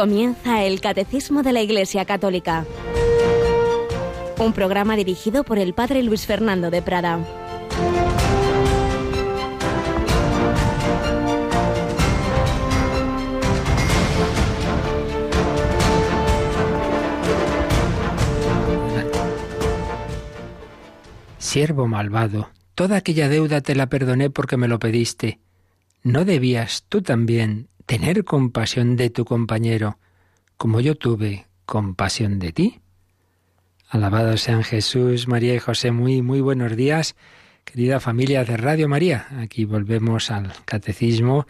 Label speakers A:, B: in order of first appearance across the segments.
A: Comienza el Catecismo de la Iglesia Católica. Un programa dirigido por el Padre Luis Fernando de Prada.
B: Siervo malvado, toda aquella deuda te la perdoné porque me lo pediste. ¿No debías tú también tener compasión de tu compañero, como yo tuve compasión de ti? Alabados sean Jesús, María y José. Muy, muy buenos días, querida familia de Radio María. Aquí volvemos al catecismo.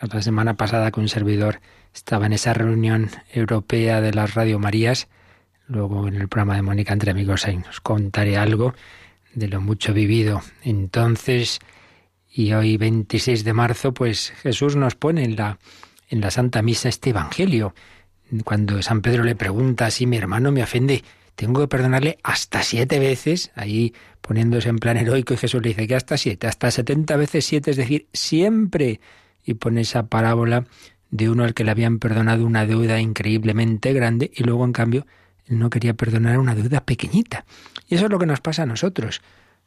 B: La semana pasada que un servidor estaba en esa reunión europea de las Radio Marías. Luego en el programa de Mónica Entre Amigos ahí os contaré algo de lo mucho vivido. Entonces, y hoy 26 de marzo, pues Jesús nos pone en la, en la Santa Misa este Evangelio. Cuando San Pedro le pregunta si mi hermano me ofende, tengo que perdonarle hasta siete veces, ahí poniéndose en plan heroico, y Jesús le dice que hasta siete, hasta setenta veces siete, es decir, siempre. Y pone esa parábola de uno al que le habían perdonado una deuda increíblemente grande y luego, en cambio, no quería perdonar una deuda pequeñita. Y eso es lo que nos pasa a nosotros.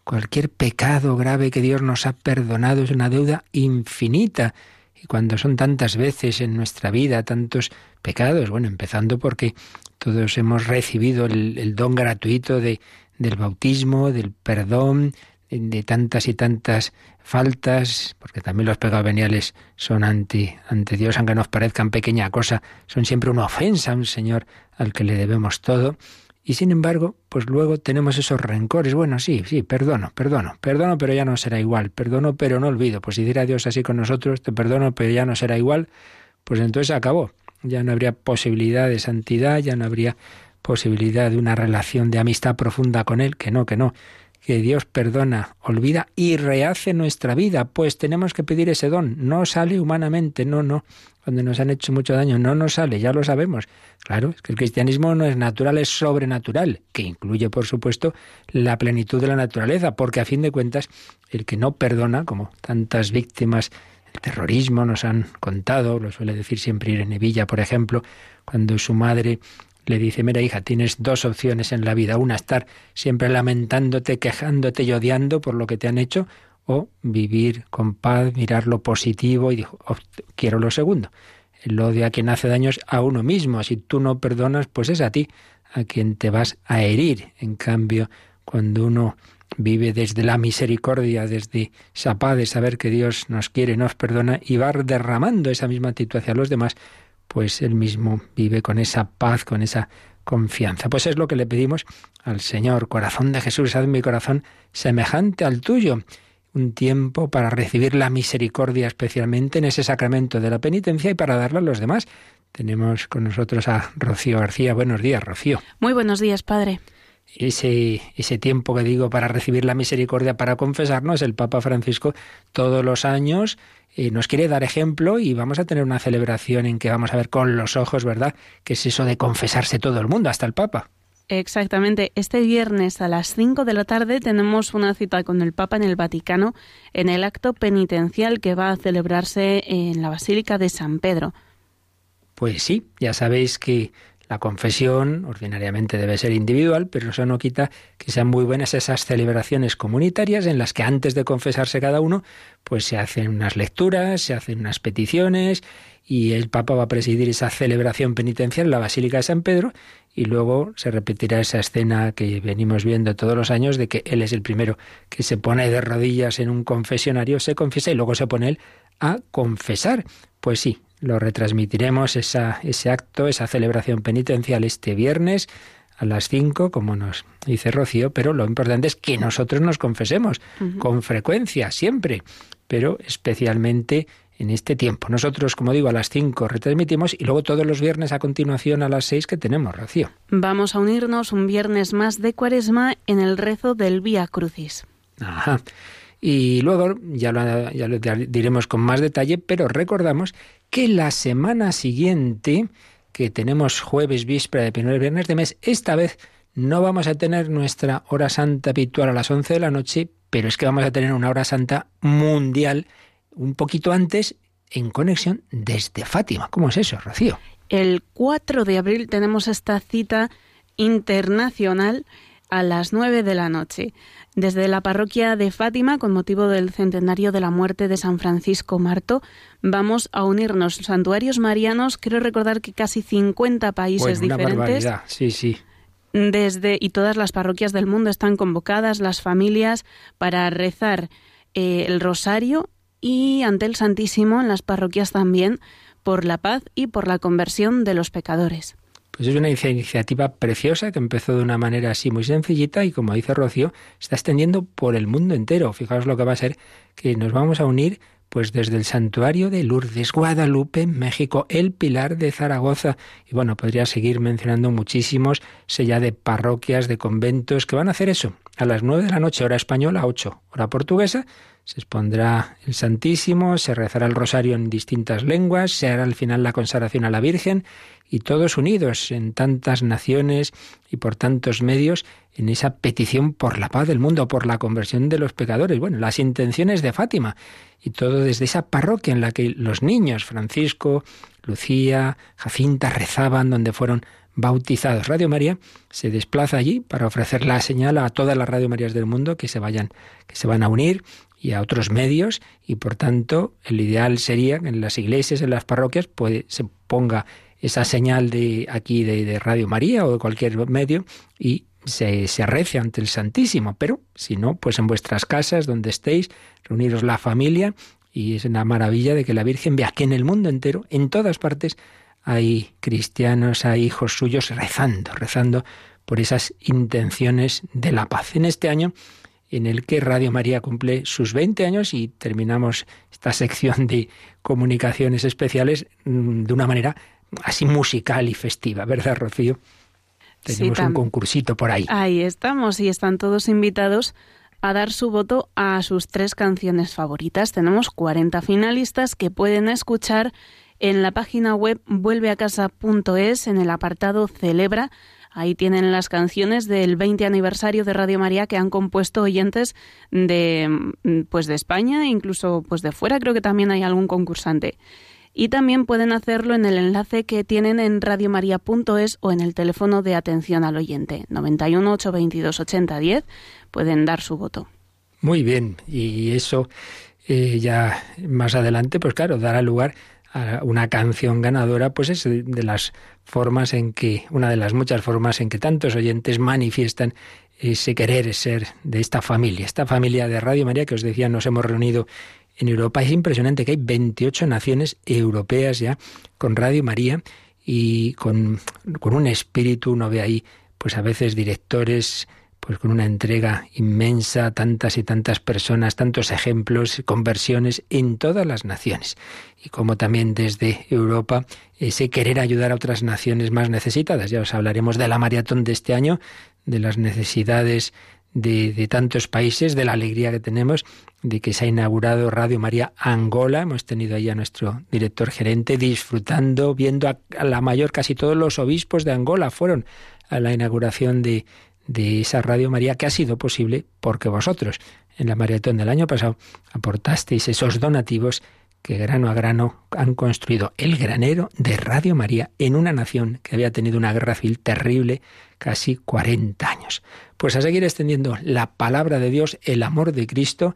B: Cualquier pecado grave que Dios nos ha perdonado es una deuda infinita. Y cuando son tantas veces en nuestra vida tantos pecados, bueno, empezando porque todos hemos recibido el, don gratuito de, del bautismo, del perdón, de, tantas y tantas faltas, porque también los pecados veniales son ante, ante Dios, aunque nos parezcan pequeña cosa, son siempre una ofensa a un Señor al que le debemos todo. Y sin embargo, pues luego tenemos esos rencores. Bueno, sí, sí, perdono, perdono, perdono, pero ya no será igual. Perdono, pero no olvido. Pues si diera Dios así con nosotros, te perdono, pero ya no será igual, pues entonces acabó. Ya no habría posibilidad de santidad, ya no habría posibilidad de una relación de amistad profunda con Él, que no, que no que Dios perdona, olvida y rehace nuestra vida, pues tenemos que pedir ese don. No sale humanamente, no, no. Cuando nos han hecho mucho daño, no nos sale, ya lo sabemos. Claro, es que el cristianismo no es natural, es sobrenatural, que incluye, por supuesto, la plenitud de la naturaleza, porque a fin de cuentas, el que no perdona, como tantas víctimas del terrorismo nos han contado, lo suele decir siempre Irene Villa, por ejemplo, cuando su madre le dice, mira hija, tienes dos opciones en la vida. Una, estar siempre lamentándote, quejándote y odiando por lo que te han hecho, o vivir con paz, mirar lo positivo y dijo, quiero lo segundo. El odio a quien hace daños a uno mismo. Si tú no perdonas, pues es a ti a quien te vas a herir. En cambio, cuando uno vive desde la misericordia, desde esa paz de saber que Dios nos quiere, nos perdona y va derramando esa misma actitud hacia los demás, pues él mismo vive con esa paz, con esa confianza. Pues es lo que le pedimos al Señor. Corazón de Jesús, haz mi corazón semejante al tuyo. Un tiempo para recibir la misericordia especialmente en ese sacramento de la penitencia y para darla a los demás. Tenemos con nosotros a Rocío García. Buenos días, Rocío.
C: Muy buenos días, Padre.
B: Ese, ese tiempo que digo para recibir la misericordia, para confesarnos, el Papa Francisco todos los años eh, nos quiere dar ejemplo y vamos a tener una celebración en que vamos a ver con los ojos, ¿verdad?, que es eso de confesarse todo el mundo, hasta el Papa.
C: Exactamente. Este viernes a las 5 de la tarde tenemos una cita con el Papa en el Vaticano en el acto penitencial que va a celebrarse en la Basílica de San Pedro.
B: Pues sí, ya sabéis que la confesión ordinariamente debe ser individual, pero eso no quita que sean muy buenas esas celebraciones comunitarias en las que antes de confesarse cada uno, pues se hacen unas lecturas, se hacen unas peticiones y el Papa va a presidir esa celebración penitencial en la Basílica de San Pedro y luego se repetirá esa escena que venimos viendo todos los años de que él es el primero que se pone de rodillas en un confesionario, se confiesa y luego se pone él a confesar. Pues sí, lo retransmitiremos esa, ese acto, esa celebración penitencial este viernes a las 5, como nos dice Rocío, pero lo importante es que nosotros nos confesemos con frecuencia, siempre, pero especialmente en este tiempo. Nosotros, como digo, a las 5 retransmitimos y luego todos los viernes a continuación a las 6 que tenemos, Rocío.
C: Vamos a unirnos un viernes más de Cuaresma en el rezo del Vía Crucis.
B: Ajá. Y luego ya lo, ya lo diremos con más detalle, pero recordamos que la semana siguiente, que tenemos jueves, víspera de primer viernes de mes, esta vez no vamos a tener nuestra hora santa habitual a las 11 de la noche, pero es que vamos a tener una hora santa mundial un poquito antes en conexión desde Fátima. ¿Cómo es eso, Rocío?
C: El 4 de abril tenemos esta cita internacional a las 9 de la noche. Desde la parroquia de Fátima, con motivo del centenario de la muerte de San Francisco Marto, vamos a unirnos santuarios marianos. Quiero recordar que casi 50 países diferentes.
B: Sí, sí.
C: Desde y todas las parroquias del mundo están convocadas, las familias, para rezar eh, el rosario y ante el Santísimo en las parroquias también por la paz y por la conversión de los pecadores.
B: Pues es una iniciativa preciosa que empezó de una manera así muy sencillita y como dice Rocío, está extendiendo por el mundo entero. Fijaos lo que va a ser que nos vamos a unir pues desde el santuario de Lourdes, Guadalupe, México, el Pilar de Zaragoza. Y bueno, podría seguir mencionando muchísimos, sella de parroquias, de conventos, que van a hacer eso. A las nueve de la noche, hora española, ocho, hora portuguesa, se expondrá el Santísimo, se rezará el rosario en distintas lenguas, se hará al final la consagración a la Virgen y todos unidos en tantas naciones y por tantos medios en esa petición por la paz del mundo, por la conversión de los pecadores. Bueno, las intenciones de Fátima y todo desde esa parroquia en la que los niños, Francisco, Lucía, Jacinta, rezaban, donde fueron bautizados. Radio María se desplaza allí para ofrecer la señal a todas las Radio Marías del mundo que se vayan, que se van a unir y a otros medios y por tanto el ideal sería que en las iglesias, en las parroquias, pues, se ponga esa señal de aquí de, Radio María o de cualquier medio y se, se arrece ante el Santísimo. Pero si no, pues en vuestras casas, donde estéis, reuniros la familia y es una maravilla de que la Virgen vea que en el mundo entero, en todas partes, hay cristianos, hay hijos suyos rezando, rezando por esas intenciones de la paz. En este año en el que Radio María cumple sus 20 años y terminamos esta sección de comunicaciones especiales mm, de una manera así musical y festiva, ¿verdad, Rocío? Tenemos un concursito por ahí.
C: Ahí estamos y están todos invitados a dar su voto a sus tres canciones favoritas. Tenemos 40 finalistas que pueden escuchar en la página web vuelveacasa.es en el apartado Celebra Ahí tienen las canciones del 20 aniversario de Radio María que han compuesto oyentes de mm, pues de España, incluso pues de fuera, creo que también hay algún concursante. Y también pueden hacerlo en el enlace que tienen en radiomaria.es o en el teléfono de atención al oyente 91 822 8010. Pueden dar su voto.
B: Muy bien, y eso eh, ya más adelante, pues claro, dará lugar una canción ganadora, pues es de las formas en que, una de las muchas formas en que tantos oyentes manifiestan ese querer ser de esta familia, esta familia de Radio María que os decía, nos hemos reunido en Europa. Es impresionante que hay 28 naciones europeas ya con Radio María y con, con un espíritu, uno ve ahí, pues a veces directores pues con una entrega inmensa, tantas y tantas personas, tantos ejemplos, conversiones en todas las naciones. Y como también desde Europa ese querer ayudar a otras naciones más necesitadas. Ya os hablaremos de la maratón de este año, de las necesidades de, de, tantos países, de la alegría que tenemos de que se ha inaugurado Radio María Angola. Hemos tenido ahí a nuestro director gerente disfrutando, viendo a la mayor, casi todos los obispos de Angola fueron a la inauguración de, de esa Radio María que ha sido posible porque vosotros en la maratón del año pasado aportasteis esos donativos que grano a grano han construido el granero de Radio María en una nación que había tenido una guerra civil terrible casi 40 años. Pues a seguir extendiendo la palabra de Dios, el amor de Cristo,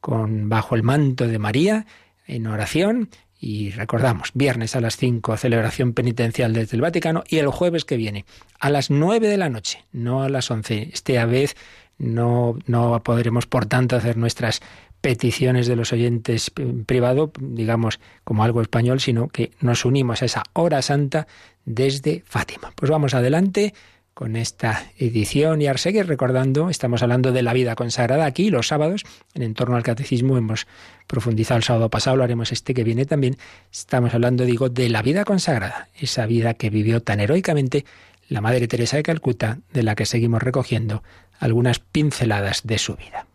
B: con bajo el manto de María, en oración y recordamos, viernes a las 5, celebración penitencial desde el Vaticano, y el jueves que viene, a las 9 de la noche, no a las 11. Esta vez no, no podremos, por tanto, hacer nuestras peticiones de los oyentes privado, digamos, como algo español, sino que nos unimos a esa hora santa desde Fátima. Pues vamos adelante con esta edición y a seguir recordando, estamos hablando de la vida consagrada aquí los sábados, en entorno al catecismo hemos profundizado el sábado pasado, lo haremos este que viene también, estamos hablando, digo, de la vida consagrada, esa vida que vivió tan heroicamente la Madre Teresa de Calcuta, de la que seguimos recogiendo algunas pinceladas de su vida.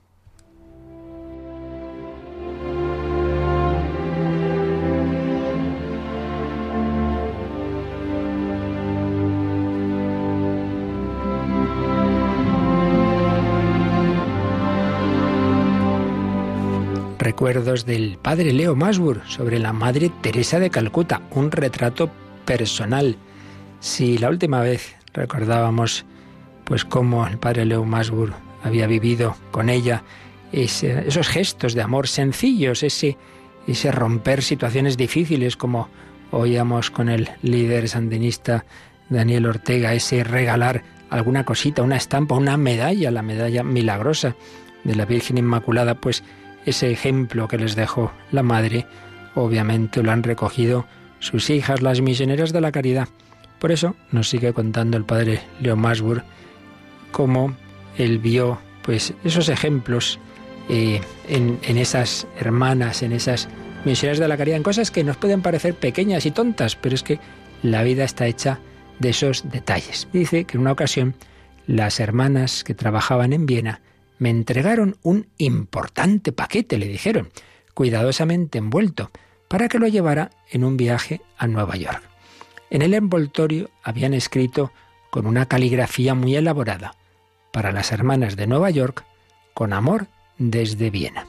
B: Recuerdos del padre Leo Masbur sobre la Madre Teresa de Calcuta, un retrato personal. Si la última vez recordábamos pues cómo el padre Leo Masburg había vivido con ella esos gestos de amor sencillos, ese, ese romper situaciones difíciles como oíamos con el líder sandinista Daniel Ortega, ese regalar alguna cosita, una estampa, una medalla, la medalla milagrosa de la Virgen Inmaculada, pues ese ejemplo que les dejó la Madre, obviamente lo han recogido sus hijas, las misioneras de la caridad. Por eso nos sigue contando el padre Leo Masburg cómo él vio pues esos ejemplos eh, en, en, esas hermanas, en esas misioneras de la caridad, en cosas que nos pueden parecer pequeñas y tontas, pero es que la vida está hecha de esos detalles. Dice que en una ocasión las hermanas que trabajaban en Viena me entregaron un importante paquete, le dijeron, cuidadosamente envuelto, para que lo llevara en un viaje a Nueva York. En el envoltorio habían escrito con una caligrafía muy elaborada, para las hermanas de Nueva York, con amor desde Viena.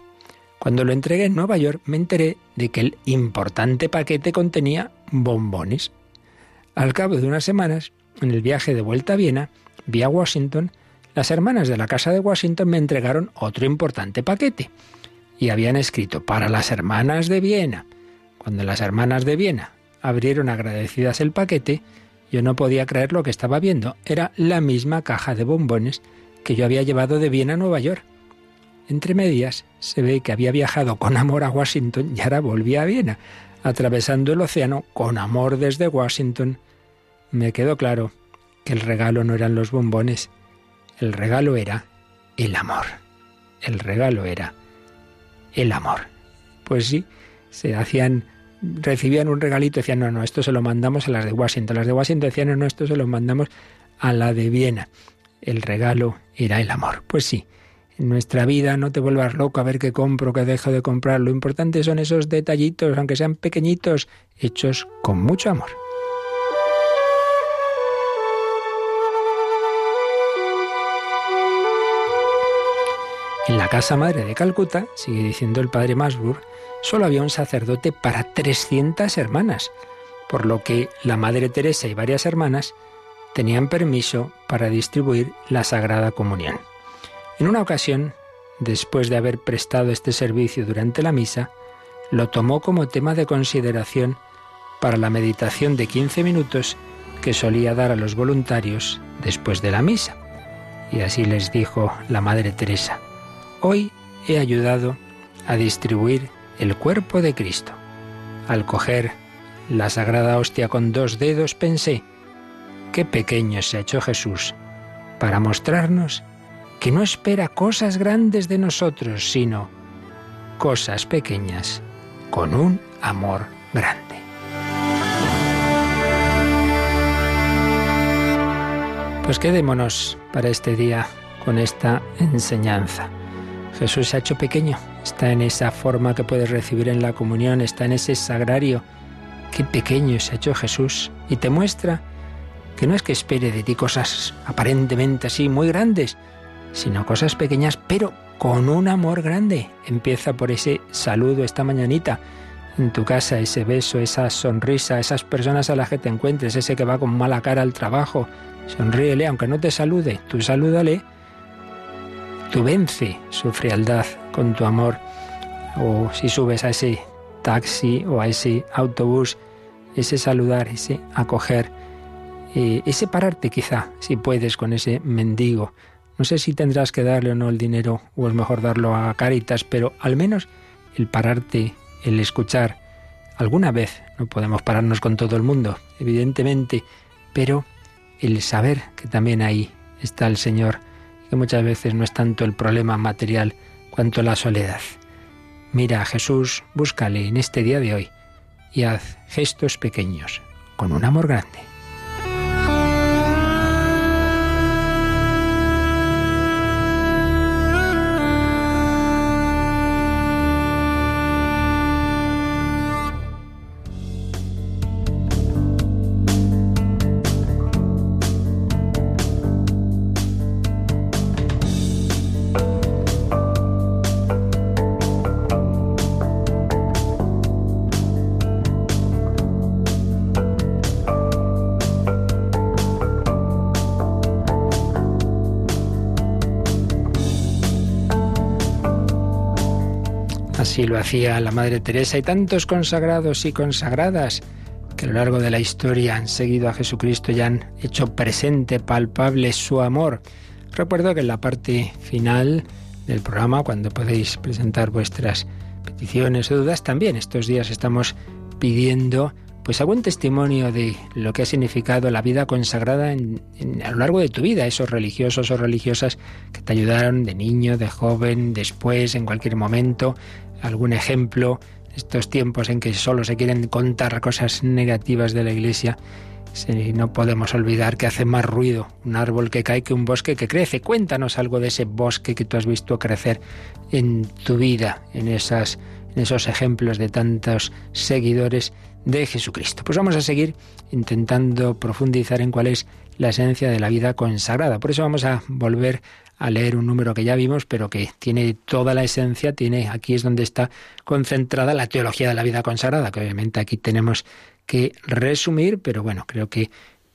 B: Cuando lo entregué en Nueva York me enteré de que el importante paquete contenía bombones. Al cabo de unas semanas, en el viaje de vuelta a Viena, vía Washington, las hermanas de la Casa de Washington me entregaron otro importante paquete. Y habían escrito para las hermanas de Viena. Cuando las hermanas de Viena abrieron agradecidas el paquete, yo no podía creer lo que estaba viendo. Era la misma caja de bombones que yo había llevado de Viena a Nueva York. Entre medias se ve que había viajado con amor a Washington y ahora volvía a Viena, atravesando el océano con amor desde Washington. Me quedó claro que el regalo no eran los bombones, el regalo era el amor. El regalo era el amor. Pues sí, se hacían, recibían un regalito decían, no, no, esto se lo mandamos a las de Washington. Las de Washington decían, no, no, esto se lo mandamos a la de Viena. El regalo era el amor. Pues sí, en nuestra vida no te vuelvas loco a ver qué compro, qué dejo de comprar. Lo importante son esos detallitos, aunque sean pequeñitos, hechos con mucho amor. En la casa madre de Calcuta, sigue diciendo el padre Masburg, solo había un sacerdote para 300 hermanas, por lo que la madre Teresa y varias hermanas tenían permiso para distribuir la Sagrada Comunión. En una ocasión, después de haber prestado este servicio durante la misa, lo tomó como tema de consideración para la meditación de 15 minutos que solía dar a los voluntarios después de la misa. Y así les dijo la Madre Teresa, Hoy he ayudado a distribuir el cuerpo de Cristo. Al coger la sagrada hostia con dos dedos pensé, qué pequeño se ha hecho Jesús para mostrarnos que no espera cosas grandes de nosotros, sino cosas pequeñas con un amor grande. Pues quedémonos para este día con esta enseñanza. Jesús se ha hecho pequeño, está en esa forma que puedes recibir en la comunión, está en ese sagrario. Qué pequeño se ha hecho Jesús y te muestra que no es que espere de ti cosas aparentemente así muy grandes, sino cosas pequeñas, pero con un amor grande. Empieza por ese saludo esta mañanita en tu casa, ese beso, esa sonrisa, esas personas a las que te encuentres, ese que va con mala cara al trabajo. Sonríele, aunque no te salude, tú salúdale Tú vence su frialdad con tu amor. O si subes a ese taxi o a ese autobús, ese saludar, ese acoger, eh, ese pararte quizá, si puedes, con ese mendigo. No sé si tendrás que darle o no el dinero o es mejor darlo a Caritas, pero al menos el pararte, el escuchar. Alguna vez no podemos pararnos con todo el mundo, evidentemente, pero el saber que también ahí está el Señor que muchas veces no es tanto el problema material cuanto la soledad. Mira a Jesús, búscale en este día de hoy y haz gestos pequeños con un amor grande. Hacía la Madre Teresa y tantos consagrados y consagradas que a lo largo de la historia han seguido a Jesucristo y han hecho presente, palpable su amor. Recuerdo que en la parte final del programa, cuando podéis presentar vuestras peticiones o dudas, también estos días estamos pidiendo pues algún testimonio de lo que ha significado la vida consagrada a lo largo de tu vida, esos religiosos o religiosas que te ayudaron de niño, de joven, después, en cualquier momento, algún ejemplo, estos tiempos en que solo se quieren contar cosas negativas de la Iglesia, no podemos olvidar que hace más ruido un árbol que cae que un bosque que crece. Cuéntanos algo de ese bosque que tú has visto crecer en tu vida, en, esas, en esos ejemplos de tantos seguidores de Jesucristo. Pues vamos a seguir intentando profundizar en cuál es la esencia de la vida consagrada. Por eso vamos a volver a leer un número que ya vimos, pero que tiene toda la esencia, tiene aquí es donde está concentrada la teología de la vida consagrada, que obviamente aquí tenemos que resumir, pero bueno, creo que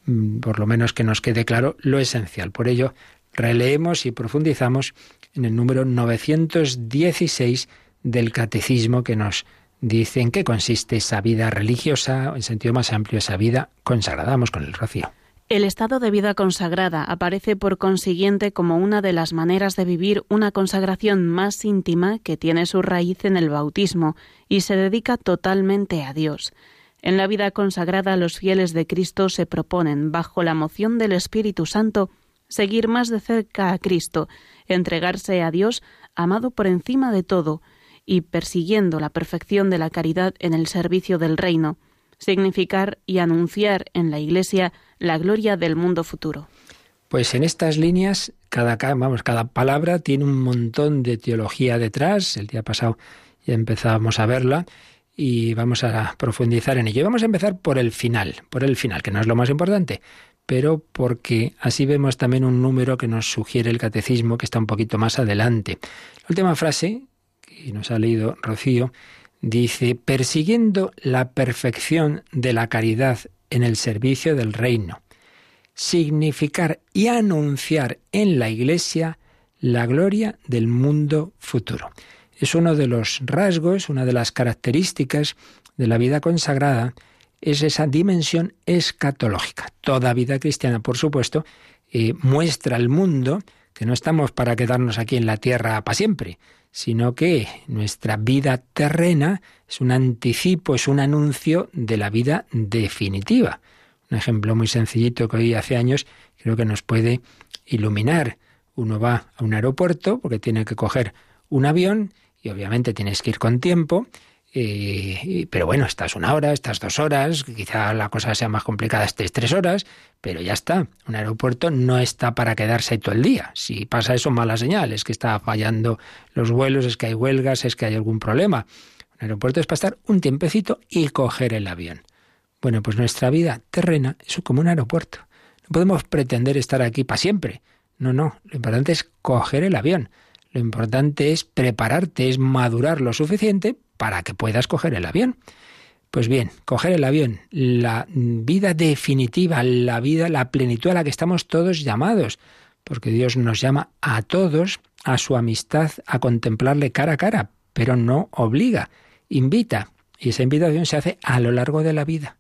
B: mm, por lo menos que nos quede claro lo esencial. Por ello, releemos y profundizamos en el número 916 del catecismo que nos dice en qué consiste esa vida religiosa, en sentido más amplio, esa vida consagrada. Vamos con el rocío.
C: El estado de vida consagrada aparece por consiguiente como una de las maneras de vivir una consagración más íntima que tiene su raíz en el bautismo y se dedica totalmente a Dios. En la vida consagrada los fieles de Cristo se proponen, bajo la moción del Espíritu Santo, seguir más de cerca a Cristo, entregarse a Dios, amado por encima de todo, y persiguiendo la perfección de la caridad en el servicio del reino, significar y anunciar en la Iglesia la gloria del mundo futuro.
B: Pues en estas líneas, cada, vamos, cada palabra tiene un montón de teología detrás. El día pasado ya empezábamos a verla y vamos a profundizar en ello. Vamos a empezar por el final, por el final, que no es lo más importante, pero porque así vemos también un número que nos sugiere el catecismo que está un poquito más adelante. La última frase que nos ha leído Rocío dice, persiguiendo la perfección de la caridad en el servicio del reino, significar y anunciar en la Iglesia la gloria del mundo futuro. Es uno de los rasgos, una de las características de la vida consagrada, es esa dimensión escatológica. Toda vida cristiana, por supuesto, eh, muestra al mundo que no estamos para quedarnos aquí en la tierra para siempre, sino que nuestra vida terrena es un anticipo, es un anuncio de la vida definitiva. Un ejemplo muy sencillito que hoy hace años creo que nos puede iluminar. Uno va a un aeropuerto porque tiene que coger un avión y obviamente tienes que ir con tiempo eh, pero bueno, estás una hora, estás dos horas, quizá la cosa sea más complicada, estés tres horas, pero ya está. Un aeropuerto no está para quedarse todo el día. Si pasa eso, mala señal, es que está fallando los vuelos, es que hay huelgas, es que hay algún problema. Un aeropuerto es para estar un tiempecito y coger el avión. Bueno, pues nuestra vida terrena es como un aeropuerto. No podemos pretender estar aquí para siempre. No, no, lo importante es coger el avión. Lo importante es prepararte, es madurar lo suficiente para que puedas coger el avión. Pues bien, coger el avión, la vida definitiva, la vida, la plenitud a la que estamos todos llamados, porque Dios nos llama a todos a su amistad, a contemplarle cara a cara, pero no obliga, invita. Y esa invitación se hace a lo largo de la vida.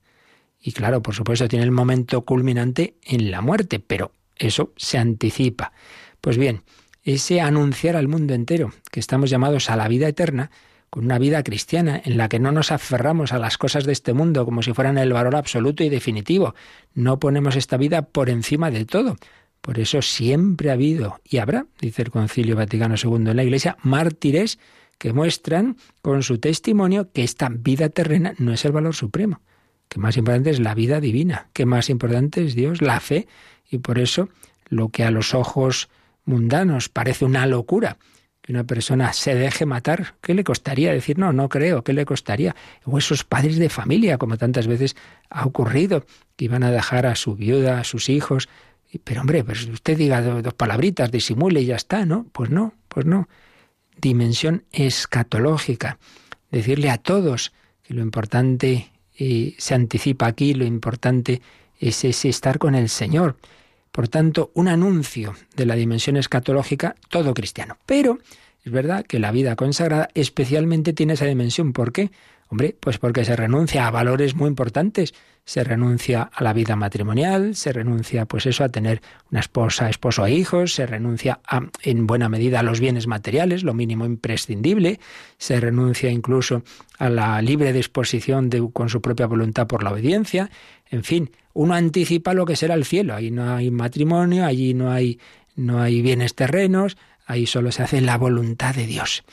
B: Y claro, por supuesto, tiene el momento culminante en la muerte, pero eso se anticipa. Pues bien, ese anunciar al mundo entero que estamos llamados a la vida eterna, con una vida cristiana en la que no nos aferramos a las cosas de este mundo como si fueran el valor absoluto y definitivo. No ponemos esta vida por encima de todo. Por eso siempre ha habido y habrá, dice el Concilio Vaticano II en la Iglesia, mártires que muestran con su testimonio que esta vida terrena no es el valor supremo, que más importante es la vida divina, que más importante es Dios, la fe, y por eso lo que a los ojos mundanos parece una locura, que una persona se deje matar, ¿qué le costaría decir no, no creo? ¿Qué le costaría? O esos padres de familia, como tantas veces ha ocurrido, que iban a dejar a su viuda, a sus hijos. Pero hombre, pues usted diga dos palabritas, disimule y ya está, ¿no? Pues no, pues no. Dimensión escatológica. Decirle a todos que lo importante eh, se anticipa aquí, lo importante es ese estar con el Señor. Por tanto, un anuncio de la dimensión escatológica todo cristiano. Pero Es verdad que la vida consagrada especialmente tiene esa dimensión. ¿Por qué? Hombre, pues porque se renuncia a valores muy importantes. Se renuncia a la vida matrimonial, se renuncia, pues eso, a tener una esposa, esposo e hijos, se renuncia en buena medida a los bienes materiales, lo mínimo imprescindible, se renuncia incluso a la libre disposición de, con su propia voluntad por la obediencia. En fin, uno anticipa lo que será el cielo. Ahí no hay matrimonio, allí no hay, no hay bienes terrenos, ahí solo se hace la voluntad de Dios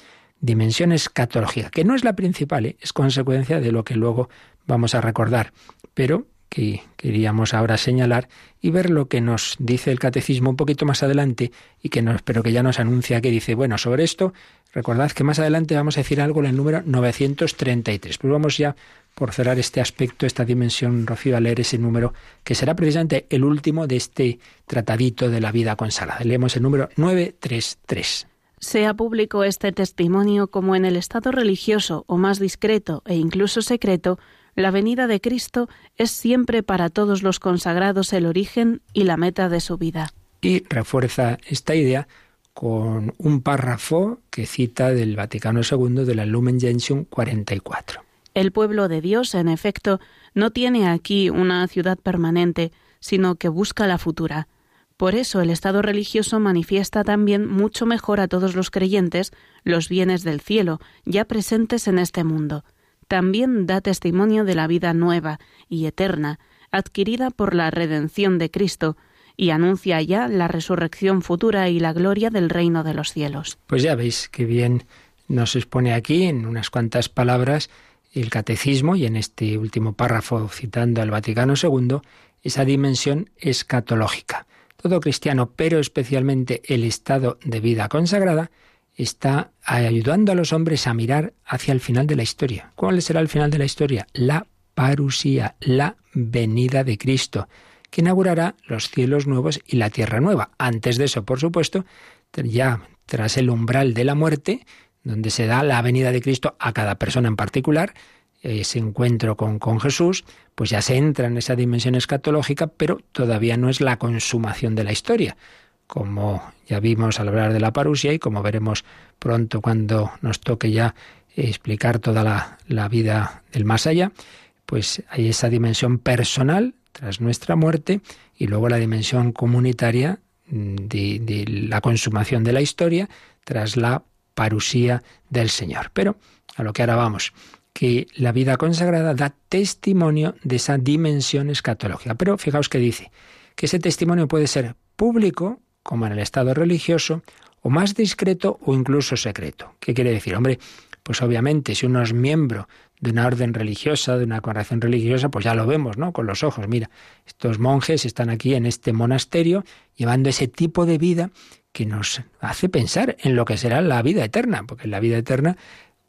B: dimensión escatológica, que no es la principal, ¿eh? es consecuencia de lo que luego vamos a recordar, pero que queríamos ahora señalar y ver lo que nos dice el catecismo un poquito más adelante y que pero que ya nos anuncia que dice, bueno, sobre esto, recordad que más adelante vamos a decir algo en el número 933. Pues vamos ya por cerrar este aspecto, esta dimensión, Rocío, a leer ese número que será precisamente el último de este tratadito de la vida consagrada. Leemos el número 933.
C: Sea público este testimonio como en el estado religioso o más discreto e incluso secreto, la venida de Cristo es siempre para todos los consagrados el origen y la meta de su vida.
B: Y refuerza esta idea con un párrafo que cita del Vaticano II de la Lumen Gentium 44.
C: El pueblo de Dios, en efecto, no tiene aquí una ciudad permanente, sino que busca la futura. Por eso el Estado religioso manifiesta también mucho mejor a todos los creyentes los bienes del cielo, ya presentes en este mundo. También da testimonio de la vida nueva y eterna, adquirida por la redención de Cristo, y anuncia ya la resurrección futura y la gloria del reino de los cielos.
B: Pues ya veis que bien nos expone aquí en unas cuantas palabras el catecismo y en este último párrafo citando al Vaticano II esa dimensión escatológica. Todo cristiano, pero especialmente el estado de vida consagrada, está ayudando a los hombres a mirar hacia el final de la historia. ¿Cuál será el final de la historia? La parusía, la venida de Cristo, que inaugurará los cielos nuevos y la tierra nueva. Antes de eso, por supuesto, ya tras el umbral de la muerte, donde se da la venida de Cristo a cada persona en particular, ese encuentro con, con Jesús, pues ya se entra en esa dimensión escatológica, pero todavía no es la consumación de la historia, como ya vimos al hablar de la parusia y como veremos pronto cuando nos toque ya explicar toda la, la vida del más allá, pues hay esa dimensión personal tras nuestra muerte y luego la dimensión comunitaria de, de, la consumación de la historia tras la parusía del Señor. Pero a lo que ahora vamos que la vida consagrada da testimonio de esa dimensión escatológica. Pero fijaos que dice que ese testimonio puede ser público, como en el estado religioso, o más discreto o incluso secreto. ¿Qué quiere decir? Hombre, pues obviamente si uno es miembro de una orden religiosa, de una congregación religiosa, pues ya lo vemos, ¿no? Con los ojos. Mira, estos monjes están aquí en este monasterio llevando ese tipo de vida que nos hace pensar en lo que será la vida eterna, porque la vida eterna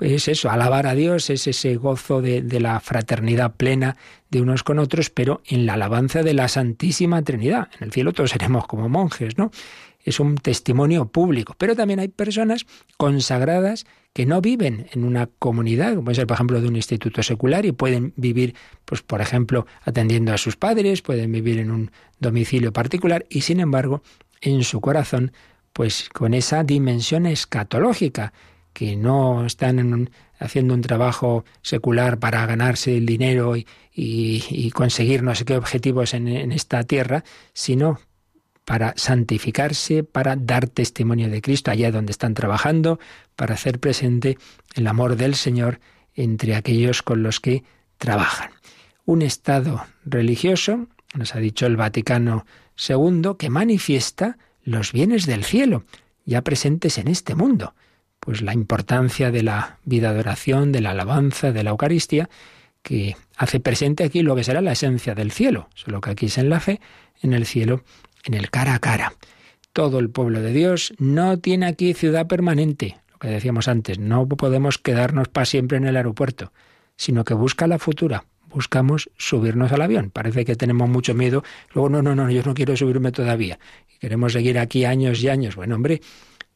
B: es eso, alabar a Dios, es ese gozo de, de, la fraternidad plena de unos con otros, pero en la alabanza de la Santísima Trinidad. En el cielo todos seremos como monjes, ¿no? Es un testimonio público, pero también hay personas consagradas que no viven en una comunidad, como es el, por ejemplo, de un instituto secular, y pueden vivir, pues, por ejemplo, atendiendo a sus padres, pueden vivir en un domicilio particular, y sin embargo, en su corazón, pues con esa dimensión escatológica, que no están haciendo un trabajo secular para ganarse el dinero y, conseguir no sé qué objetivos en, en esta tierra, sino para santificarse, para dar testimonio de Cristo allá donde están trabajando, para hacer presente el amor del Señor entre aquellos con los que trabajan. Un estado religioso, nos ha dicho el Vaticano II, que manifiesta los bienes del cielo, ya presentes en este mundo pues la importancia de la vida de oración, de la alabanza, de la Eucaristía, que hace presente aquí lo que será la esencia del cielo, solo que aquí es en la fe, en el cielo, en el cara a cara. Todo el pueblo de Dios no tiene aquí ciudad permanente, lo que decíamos antes, no podemos quedarnos para siempre en el aeropuerto, sino que busca la futura, buscamos subirnos al avión. Parece que tenemos mucho miedo. Luego, no, no, no, yo no quiero subirme todavía. Queremos seguir aquí años y años. Bueno, hombre,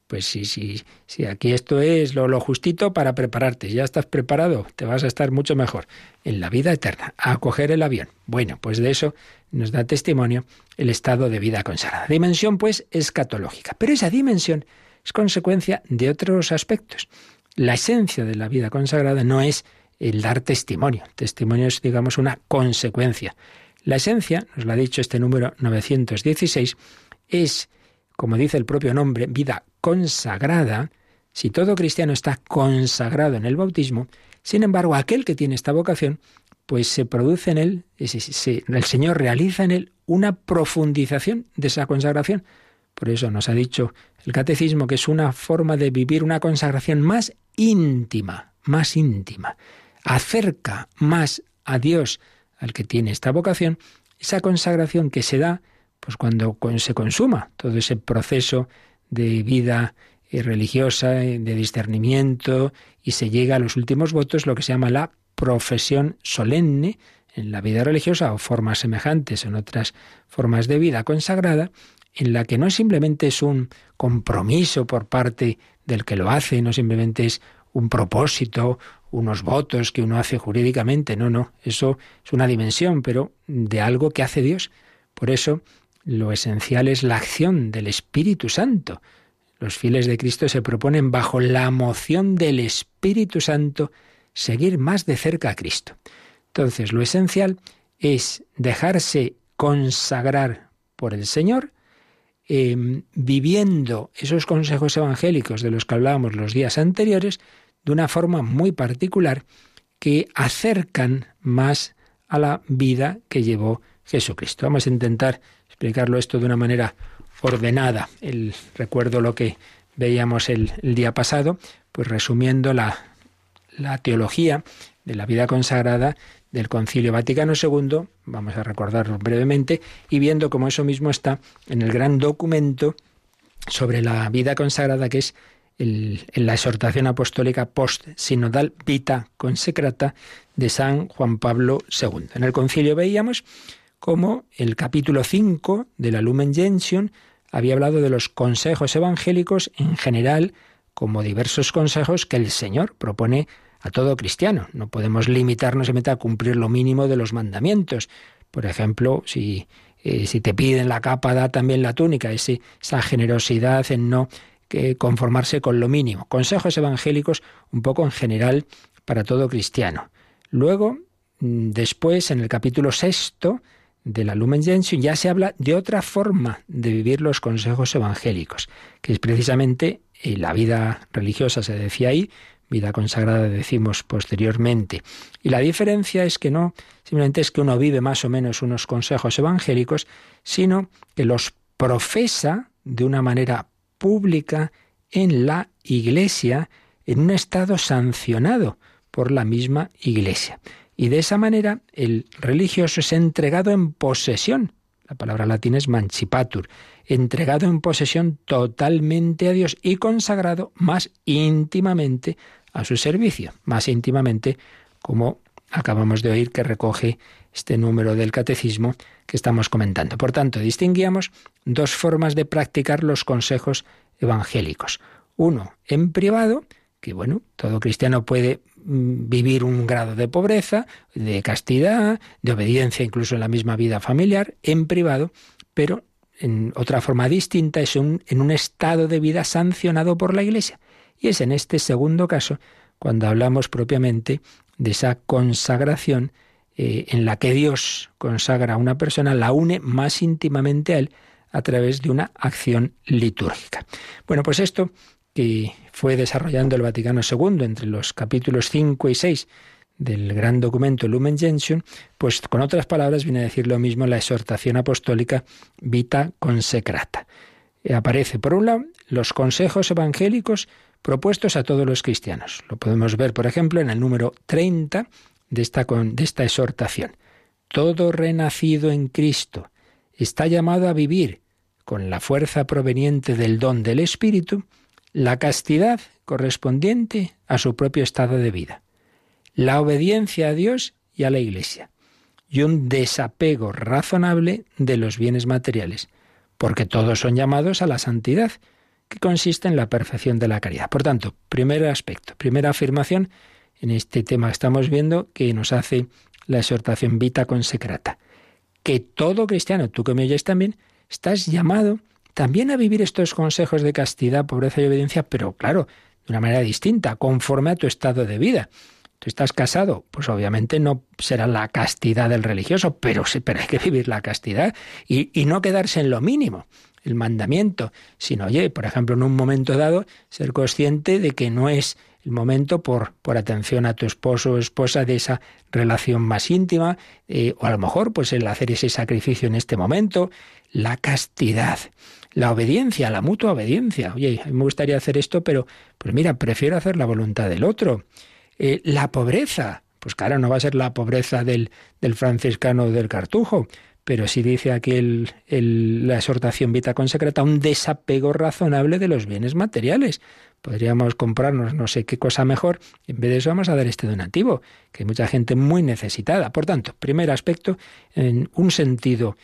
B: pues sí, sí, sí, aquí esto es lo, justito para prepararte. Ya estás preparado, te vas a estar mucho mejor en la vida eterna, a coger el avión. Bueno, pues de eso nos da testimonio el estado de vida consagrada. Dimensión, pues, escatológica. Pero esa dimensión es consecuencia de otros aspectos. La esencia de la vida consagrada no es el dar testimonio. testimonio es, digamos, una consecuencia. La esencia, nos lo ha dicho este número 916, es, como dice el propio nombre, vida consagrada. Si todo cristiano está consagrado en el bautismo, sin embargo, aquel que tiene esta vocación, pues se produce en él, el Señor realiza en él una profundización de esa consagración. Por eso nos ha dicho el catecismo que es una forma de vivir una consagración más íntima, más íntima acerca más a Dios al que tiene esta vocación, esa consagración que se da pues cuando se consuma todo ese proceso de vida eh, religiosa, eh, de discernimiento, y se llega a los últimos votos, lo que se llama la profesión solemne en la vida religiosa o formas semejantes en otras formas de vida consagrada, en la que no simplemente es un compromiso por parte del que lo hace, no simplemente es un propósito, unos votos que uno hace jurídicamente, no, no, eso es una dimensión, pero de algo que hace Dios. Por eso lo esencial es la acción del Espíritu Santo. Los fieles de Cristo se proponen bajo la moción del Espíritu Santo seguir más de cerca a Cristo. Entonces, lo esencial es dejarse consagrar por el Señor, em, viviendo esos consejos evangélicos de los que hablábamos los días anteriores, de una forma muy particular que acercan más a la vida que llevó Jesucristo. Vamos a intentar explicarlo esto de una manera ordenada. El, recuerdo lo que veíamos el, día pasado, pues resumiendo la, la teología de la vida consagrada del Concilio Vaticano II, vamos a recordarlo brevemente, y viendo cómo eso mismo está en el gran documento sobre la vida consagrada que es en la exhortación apostólica post-sinodal Vita Consecrata de San Juan Pablo II. En el concilio veíamos cómo el capítulo 5 de la Lumen Gentium había hablado de los consejos evangélicos en general como diversos consejos que el Señor propone a todo cristiano. No podemos limitarnos a cumplir lo mínimo de los mandamientos. Por ejemplo, si, eh, si te piden la capa, da también la túnica. esa generosidad en no que conformarse con lo mínimo. Consejos evangélicos un poco en general para todo cristiano. Luego, mm, después, en el capítulo sexto de la Lumen Gentium, ya se habla de otra forma de vivir los consejos evangélicos, que es precisamente eh, la vida religiosa, se decía ahí, vida consagrada decimos posteriormente. Y la diferencia es que no simplemente es que uno vive más o menos unos consejos evangélicos, sino que los profesa de una manera pública en la Iglesia, en un estado sancionado por la misma Iglesia. Y de esa manera el religioso es entregado en posesión. La palabra latina es mancipatur, entregado en posesión totalmente a Dios y consagrado más íntimamente a su servicio, más íntimamente como acabamos de oír que recoge este número del catecismo que estamos comentando. Por tanto, distinguíamos dos formas de practicar los consejos evangélicos. Uno, en privado, que bueno, todo cristiano puede vivir un grado de pobreza, de castidad, de obediencia incluso en la misma vida familiar, en privado, pero en otra forma distinta es un, en un estado de vida sancionado por la Iglesia. Y es en este segundo caso cuando hablamos propiamente de esa consagración eh, en la que Dios consagra a una persona, la une más íntimamente a Él a través de una acción litúrgica. Bueno, pues esto que fue desarrollando el Vaticano II entre los capítulos 5 y 6 del gran documento Lumen Gentium, pues con otras palabras viene a decir lo mismo la exhortación apostólica Vita Consecrata. Eh, aparece, por un lado, los consejos evangélicos propuestos a todos los cristianos. Lo podemos ver, por ejemplo, en el número 30 de esta, de esta exhortación. Todo renacido en Cristo está llamado a vivir con la fuerza proveniente del don del Espíritu la castidad correspondiente a su propio estado de vida, la obediencia a Dios y a la Iglesia, y un desapego razonable de los bienes materiales, porque todos son llamados a la santidad, que consiste en la perfección de la caridad. Por tanto, primer aspecto, primera afirmación en este tema que estamos viendo que nos hace la exhortación Vita Consecrata. Que todo cristiano, tú que me oyes también, estás llamado también a vivir estos consejos de castidad, pobreza y obediencia, pero claro, de una manera distinta, conforme a tu estado de vida. Tú estás casado, pues obviamente no será la castidad del religioso, pero, pero hay que vivir la castidad y, y no quedarse en lo mínimo el mandamiento, sino, oye, por ejemplo, en un momento dado, ser consciente de que no es el momento por, por atención a tu esposo o esposa de esa relación más íntima, eh, o a lo mejor pues el hacer ese sacrificio en este momento, la castidad, la obediencia, la mutua obediencia. Oye, a mí me gustaría hacer esto, pero pues mira, prefiero hacer la voluntad del otro. Eh, la pobreza, pues claro, no va a ser la pobreza del, del franciscano del cartujo, pero sí dice aquí el, la exhortación vita consecrata un desapego razonable de los bienes materiales. Podríamos comprarnos no sé qué cosa mejor, en vez de eso vamos a dar este donativo, que hay mucha gente muy necesitada. Por tanto, primer aspecto, en un sentido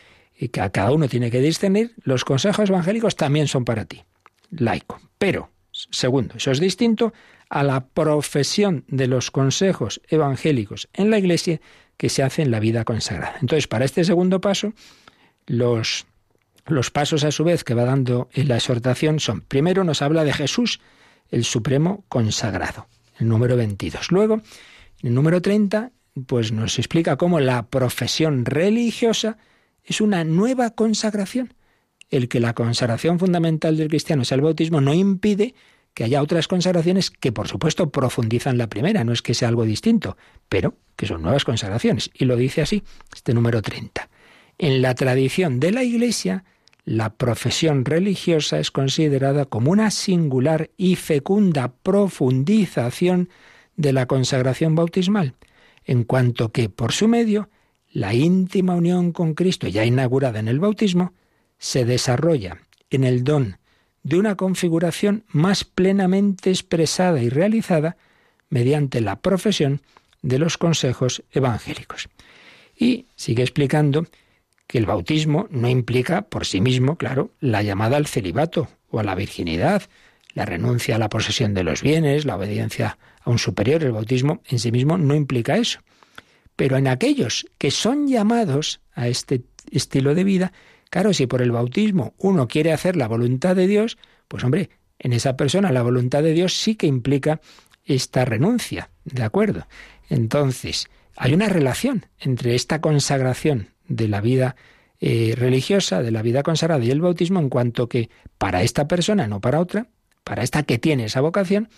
B: que a cada uno tiene que discernir, los consejos evangélicos también son para ti, laico. Pero, segundo, eso es distinto a la profesión de los consejos evangélicos en la Iglesia que se hace en la vida consagrada. Entonces, para este segundo paso, los, los pasos a su vez que va dando la exhortación son, primero nos habla de Jesús, el Supremo consagrado, el número 22. Luego, el número 30, pues nos explica cómo la profesión religiosa es una nueva consagración. El que la consagración fundamental del cristiano sea el bautismo no impide que haya otras consagraciones que, por supuesto, profundizan la primera, no es que sea algo distinto, pero que son nuevas consagraciones. Y lo dice así, este número 30. En la tradición de la Iglesia, la profesión religiosa es considerada como una singular y fecunda profundización de la consagración bautismal, en cuanto que, por su medio, la íntima unión con Cristo, ya inaugurada en el bautismo, se desarrolla en el don de una configuración más plenamente expresada y realizada mediante la profesión de los consejos evangélicos. Y sigue explicando que el bautismo no implica por sí mismo, claro, la llamada al celibato o a la virginidad, la renuncia a la posesión de los bienes, la obediencia a un superior. El bautismo en sí mismo no implica eso. Pero en aquellos que son llamados a este estilo de vida, Claro, si por el bautismo uno quiere hacer la voluntad de Dios, pues hombre, en esa persona la voluntad de Dios sí que implica esta renuncia, ¿de acuerdo? Entonces, hay una relación entre esta consagración de la vida eh, religiosa, de la vida consagrada y el bautismo, en cuanto que para esta persona, no para otra, para esta que tiene esa vocación,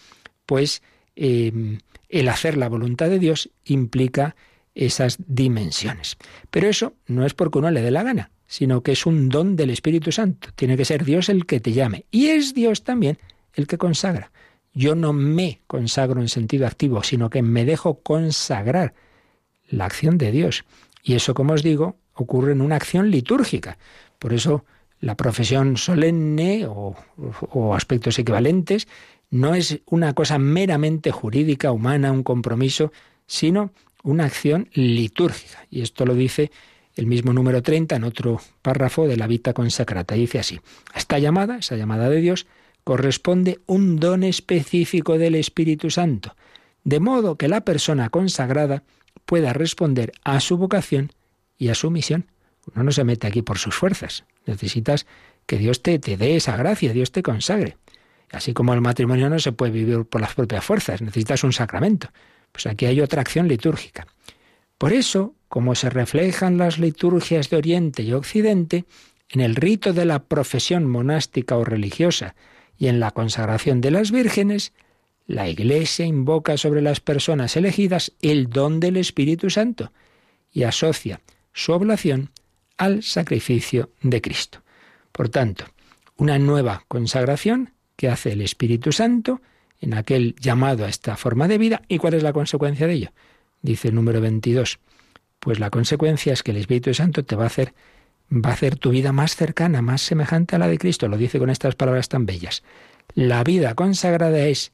B: pues em, el hacer la voluntad de Dios implica esas dimensiones. Pero eso no es porque uno le dé la gana sino que es un don del Espíritu Santo. Tiene que ser Dios el que te llame. Y es Dios también el que consagra. Yo no me consagro en sentido activo, sino que me dejo consagrar la acción de Dios. Y eso, como os digo, ocurre en una acción litúrgica. Por eso la profesión solemne o, o, aspectos equivalentes no es una cosa meramente jurídica, humana, un compromiso, sino una acción litúrgica. Y esto lo dice el mismo número 30 en otro párrafo de la Vita Consacrata. Dice así, esta llamada, esa llamada de Dios, corresponde un don específico del Espíritu Santo, de modo que la persona consagrada pueda responder a su vocación y a su misión. Uno no se mete aquí por sus fuerzas. Necesitas que Dios te, te dé esa gracia, Dios te consagre. Así como el matrimonio no se puede vivir por las propias fuerzas, necesitas un sacramento. Pues aquí hay otra acción litúrgica. Por eso, como se reflejan las liturgias de Oriente y Occidente, en el rito de la profesión monástica o religiosa y en la consagración de las vírgenes, la Iglesia invoca sobre las personas elegidas el don del Espíritu Santo y asocia su oblación al sacrificio de Cristo. Por tanto, una nueva consagración que hace el Espíritu Santo en aquel llamado a esta forma de vida. ¿Y cuál es la consecuencia de ello? Dice el número 22. Pues la consecuencia es que el Espíritu Santo te va a hacer va a hacer tu vida más cercana, más semejante a la de Cristo. Lo dice con estas palabras tan bellas. La vida consagrada es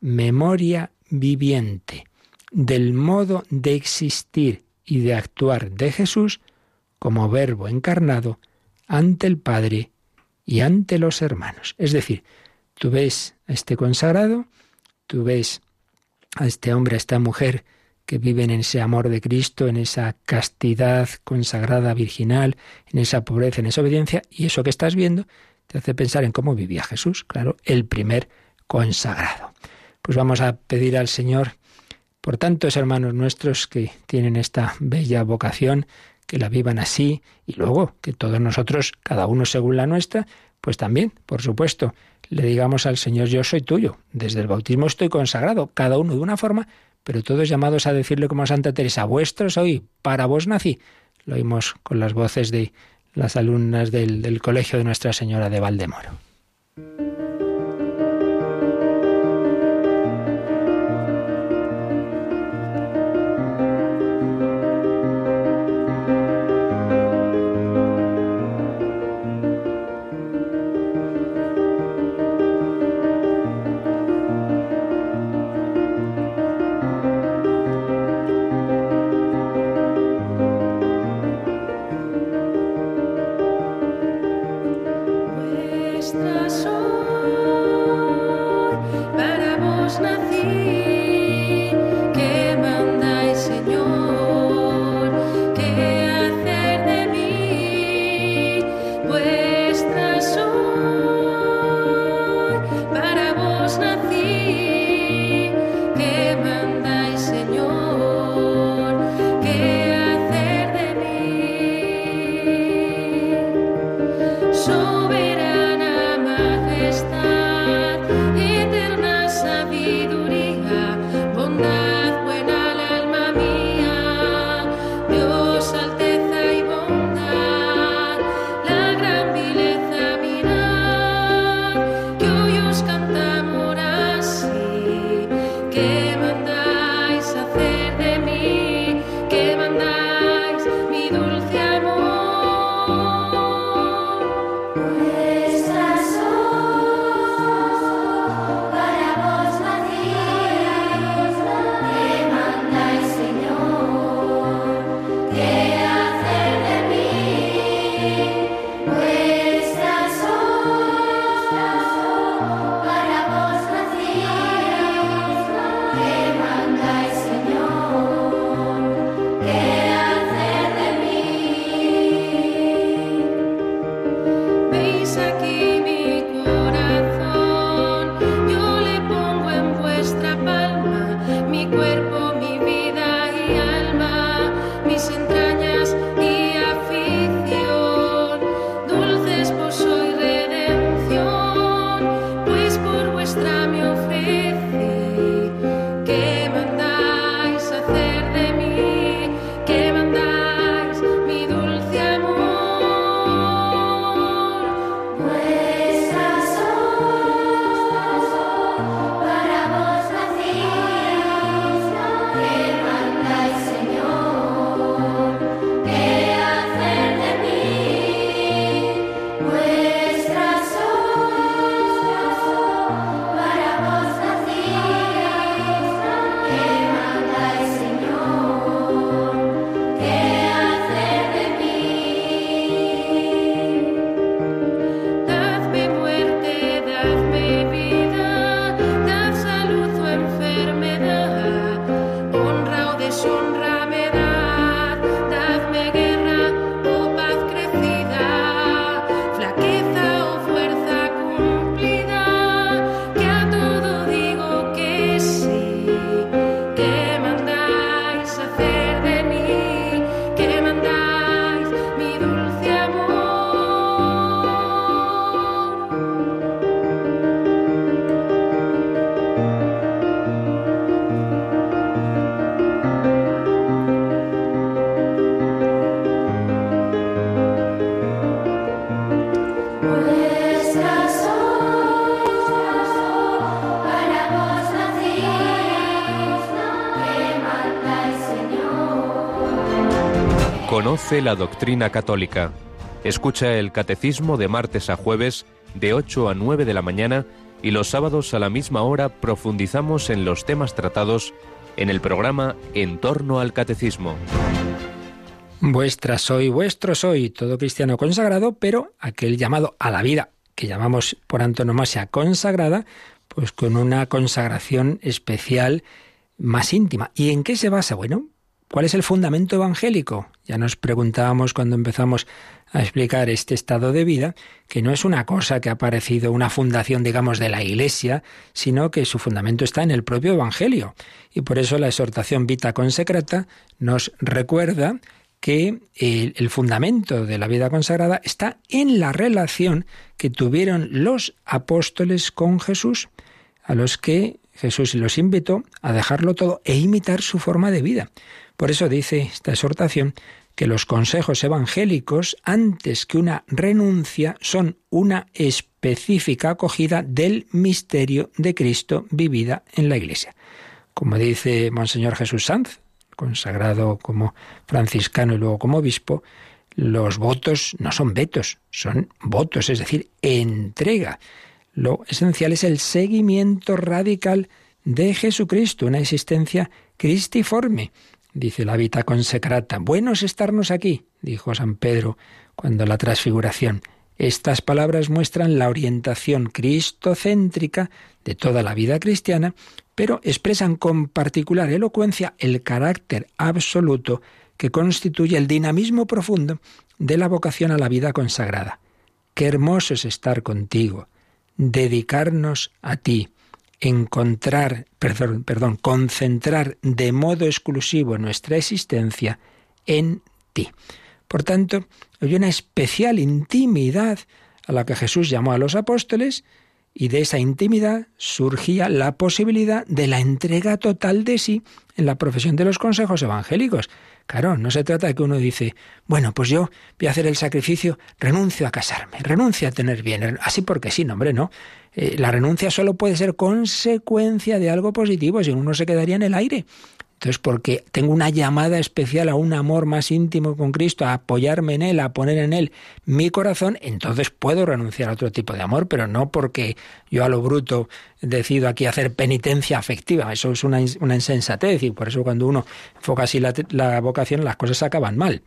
B: memoria viviente del modo de existir y de actuar de Jesús como verbo encarnado ante el Padre y ante los hermanos. Es decir, tú ves a este consagrado, tú ves a este hombre, a esta mujer que viven en ese amor de Cristo, en esa castidad consagrada virginal, en esa pobreza, en esa obediencia, y eso que estás viendo
D: te hace pensar en cómo vivía Jesús, claro, el primer consagrado. Pues vamos a pedir al Señor por tantos hermanos nuestros que tienen esta bella vocación, que la vivan así y luego que todos nosotros, cada uno según la nuestra, pues también, por supuesto, le digamos al Señor, yo soy tuyo, desde el bautismo estoy consagrado, cada uno de una forma, pero todos llamados a decirle como Santa Teresa, vuestro soy, para vos nací. Lo oímos con las voces de las alumnas del, del Colegio de Nuestra Señora de Valdemoro.
E: La doctrina católica. Escucha el catecismo de martes a jueves de 8 a 9 de la mañana y los sábados a la misma hora profundizamos en los temas tratados en el programa En torno al catecismo.
D: Vuestra soy, vuestro soy, todo cristiano consagrado, pero aquel llamado a la vida, que llamamos por antonomasia consagrada, pues con una consagración especial más íntima. ¿Y en qué se basa? Bueno,
B: ¿Cuál es el fundamento evangélico? Ya nos preguntábamos cuando empezamos a explicar este estado de vida, que no es una cosa que ha aparecido, una fundación, digamos, de la Iglesia, sino que su fundamento está en el propio Evangelio. Y por eso la exhortación Vita Consecrata nos recuerda que el, el, fundamento de la vida consagrada está en la relación que tuvieron los apóstoles con Jesús, a los que Jesús los invitó a dejarlo todo e imitar su forma de vida. Por eso dice esta exhortación que los consejos evangélicos, antes que una renuncia, son una específica acogida del misterio de Cristo vivida en la Iglesia. Como dice Monseñor Jesús Sanz, consagrado como franciscano y luego como obispo, los votos no son vetos, son votos, es decir, entrega. Lo esencial es el seguimiento radical de Jesucristo, una existencia cristiforme dice la Vita Consecrata. Bueno es estarnos aquí, dijo San Pedro cuando la transfiguración. Estas palabras muestran la orientación cristocéntrica de toda la vida cristiana, pero expresan con particular elocuencia el carácter absoluto que constituye el dinamismo profundo de la vocación a la vida consagrada. Qué hermoso es estar contigo, dedicarnos a ti, encontrar, perdón, perdón, concentrar de modo exclusivo nuestra existencia en ti. Por tanto, hay una especial intimidad a la que Jesús llamó a los apóstoles y de esa intimidad surgía la posibilidad de la entrega total de sí en la profesión de los consejos evangélicos. Claro, no se trata de que uno dice, bueno, pues yo voy a hacer el sacrificio, renuncio a casarme, renuncio a tener bien, así porque sí, hombre, no. Eh, la renuncia solo puede ser consecuencia de algo positivo, si uno se quedaría en el aire. Entonces, porque tengo una llamada especial a un amor más íntimo con Cristo, a apoyarme en Él, a poner en Él mi corazón, entonces puedo renunciar a otro tipo de amor, pero no porque yo a lo bruto decido aquí hacer penitencia afectiva. Eso es una, insensatez y por eso cuando uno enfoca así la, la vocación las cosas acaban mal.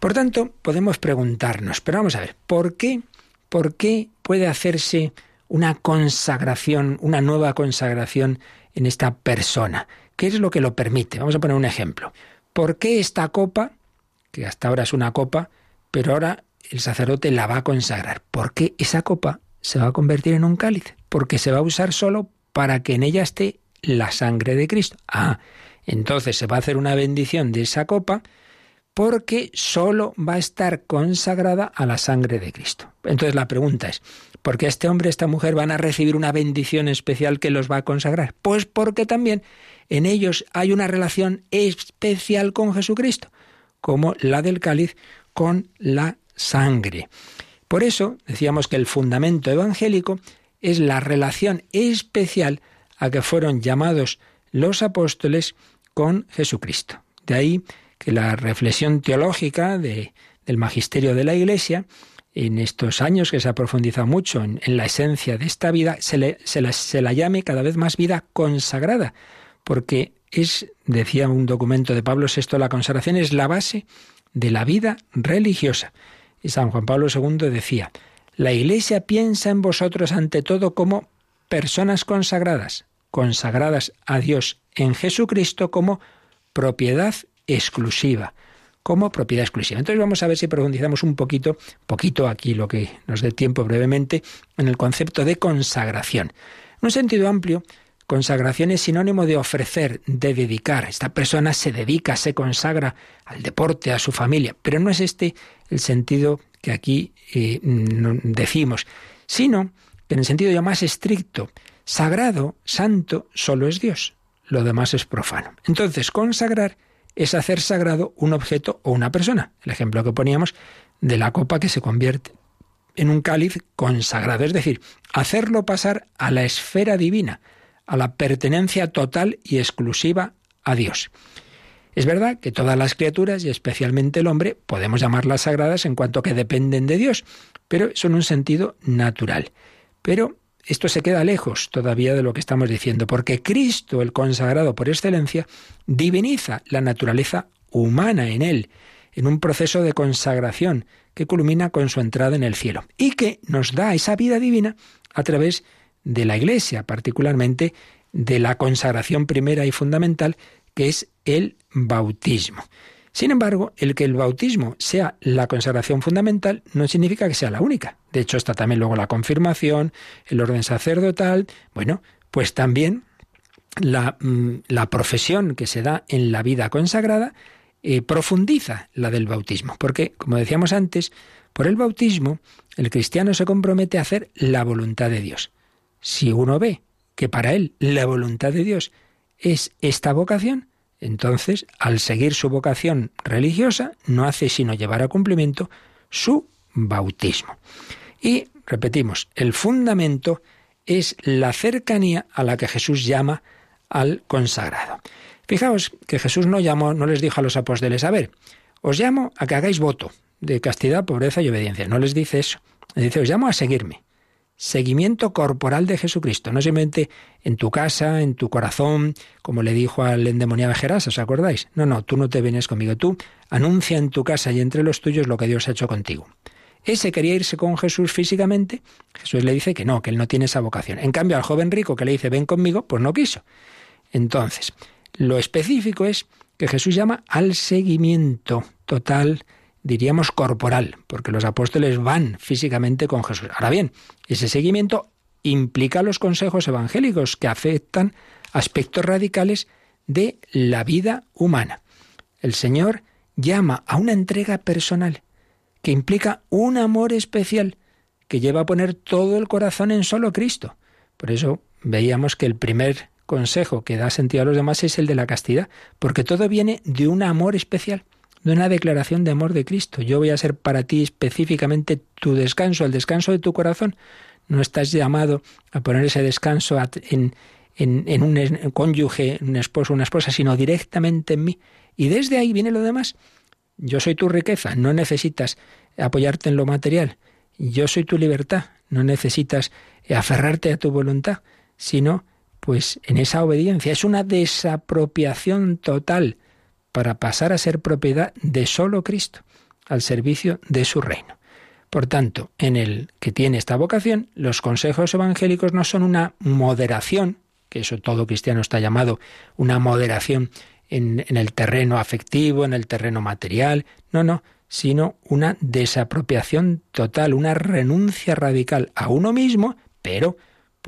B: Por tanto, podemos preguntarnos, pero vamos a ver, ¿por qué, por qué puede hacerse una consagración, una nueva consagración en esta persona? ¿Qué es lo que lo permite? Vamos a poner un ejemplo. ¿Por qué esta copa, que hasta ahora es una copa, pero ahora el sacerdote la va a consagrar? ¿Por qué esa copa se va a convertir en un cáliz? Porque se va a usar solo para que en ella esté la sangre de Cristo. Ah, entonces se va a hacer una bendición de esa copa porque solo va a estar consagrada a la sangre de Cristo. Entonces la pregunta es, ¿por qué este hombre y esta mujer van a recibir una bendición especial que los va a consagrar? Pues porque también en ellos hay una relación especial con Jesucristo, como la del cáliz con la sangre. Por eso decíamos que el fundamento evangélico es la relación especial a que fueron llamados los apóstoles con Jesucristo. De ahí que la reflexión teológica del magisterio de la Iglesia, en estos años que se ha profundizado mucho en, la esencia de esta vida, se, se la llame cada vez más vida consagrada, porque es, decía un documento de Pablo VI, la consagración es la base de la vida religiosa. Y San Juan Pablo II decía, la Iglesia piensa en vosotros ante todo como personas consagradas, consagradas a Dios en Jesucristo como propiedad exclusiva, como propiedad exclusiva. Entonces vamos a ver si profundizamos un poquito, poquito aquí lo que nos dé tiempo brevemente, en el concepto de consagración. En un sentido amplio, Consagración es sinónimo de ofrecer, de dedicar. Esta persona se dedica, se consagra al deporte, a su familia, pero no es este el sentido que aquí eh, decimos, sino que en el sentido ya más estricto, sagrado, santo, solo es Dios, lo demás es profano. Entonces, consagrar es hacer sagrado un objeto o una persona. El ejemplo que poníamos de la copa que se convierte en un cáliz consagrado, es decir, hacerlo pasar a la esfera divina, a la pertenencia total y exclusiva a Dios. Es verdad que todas las criaturas, y especialmente el hombre, podemos llamarlas sagradas en cuanto que dependen de Dios, pero son un sentido natural. Pero esto se queda lejos todavía de lo que estamos diciendo, porque Cristo, el consagrado por excelencia, diviniza la naturaleza humana en él, en un proceso de consagración que culmina con su entrada en el cielo, y que nos da esa vida divina a través de la Iglesia, particularmente de la consagración primera y fundamental que es el bautismo. Sin embargo, el que el bautismo sea la consagración fundamental no significa que sea la única. De hecho, está también luego la confirmación, el orden sacerdotal. Bueno, pues también la, mm, profesión que se da en la vida consagrada eh, profundiza la del bautismo. Porque, como decíamos antes, por el bautismo el cristiano se compromete a hacer la voluntad de Dios. Si uno ve que para él la voluntad de Dios es esta vocación, entonces, al seguir su vocación religiosa, no hace sino llevar a cumplimiento su bautismo. Y, repetimos, el fundamento es la cercanía a la que Jesús llama al consagrado. Fijaos que Jesús no llamó, no les dijo a los apóstoles, a ver, os llamo a que hagáis voto de castidad, pobreza y obediencia. No les dice eso. Les dice, os llamo a seguirme seguimiento corporal de Jesucristo, no simplemente en tu casa, en tu corazón, como le dijo al endemoniado Gerasa, ¿os acordáis? No, no, tú no te vienes conmigo, tú anuncia en tu casa y entre los tuyos lo que Dios ha hecho contigo. Ese quería irse con Jesús físicamente, Jesús le dice que no, que él no tiene esa vocación. En cambio, al joven rico que le dice ven conmigo, pues no quiso. Entonces, lo específico es que Jesús llama al seguimiento total diríamos corporal, porque los apóstoles van físicamente con Jesús. Ahora bien, ese seguimiento implica los consejos evangélicos que afectan aspectos radicales de la vida humana. El Señor llama a una entrega personal que implica un amor especial que lleva a poner todo el corazón en solo Cristo. Por eso veíamos que el primer consejo que da sentido a los demás es el de la castidad, porque todo viene de un amor especial de una declaración de amor de Cristo. Yo voy a ser para ti específicamente tu descanso, el descanso de tu corazón. No estás llamado a poner ese descanso en, en, un cónyuge, un esposo, una esposa, sino directamente en mí. Y desde ahí viene lo demás. Yo soy tu riqueza, no necesitas apoyarte en lo material. Yo soy tu libertad, no necesitas aferrarte a tu voluntad, sino pues en esa obediencia. Es una desapropiación total para pasar a ser propiedad de solo Cristo, al servicio de su reino. Por tanto, en el que tiene esta vocación, los consejos evangélicos no son una moderación, que eso todo cristiano está llamado, una moderación en, en, el terreno afectivo, en el terreno material, no, no, sino una desapropiación total, una renuncia radical a uno mismo, pero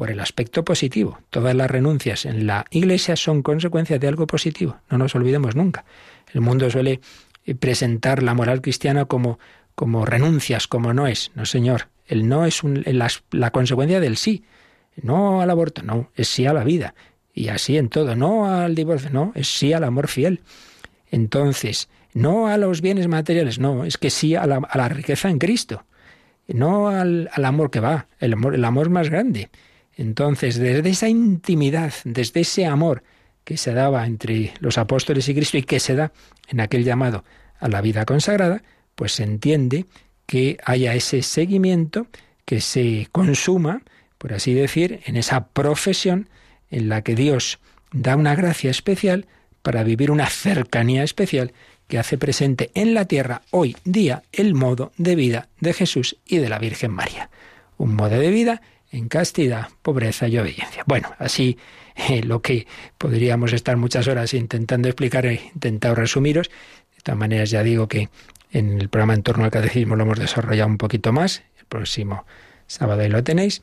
B: por el aspecto positivo. Todas las renuncias en la Iglesia son consecuencia de algo positivo, no nos olvidemos nunca. El mundo suele eh, presentar la moral cristiana como, como renuncias, como no es. No, señor, el no es la, consecuencia del sí. No al aborto, no, es sí a la vida. Y así en todo, no al divorcio, no, es sí al amor fiel. Entonces, no a los bienes materiales, no, es que sí a la, a la riqueza en Cristo. No al, al amor que va, el amor, el amor más grande. Entonces, desde esa intimidad, desde ese amor que se daba entre los apóstoles y Cristo y que se da en aquel llamado a la vida consagrada, pues se entiende que haya ese seguimiento, que se consuma, por así decir, en esa profesión en la que Dios da una gracia especial para vivir una cercanía especial que hace presente en la tierra hoy día el modo de vida de Jesús y de la Virgen María. Un modo de vida en castidad, pobreza y obediencia. Bueno, así eh, lo que podríamos estar muchas horas intentando explicar, he intentado resumiros. De todas maneras, ya digo que en el programa en torno al catecismo lo hemos desarrollado un poquito más. El próximo sábado ahí lo tenéis.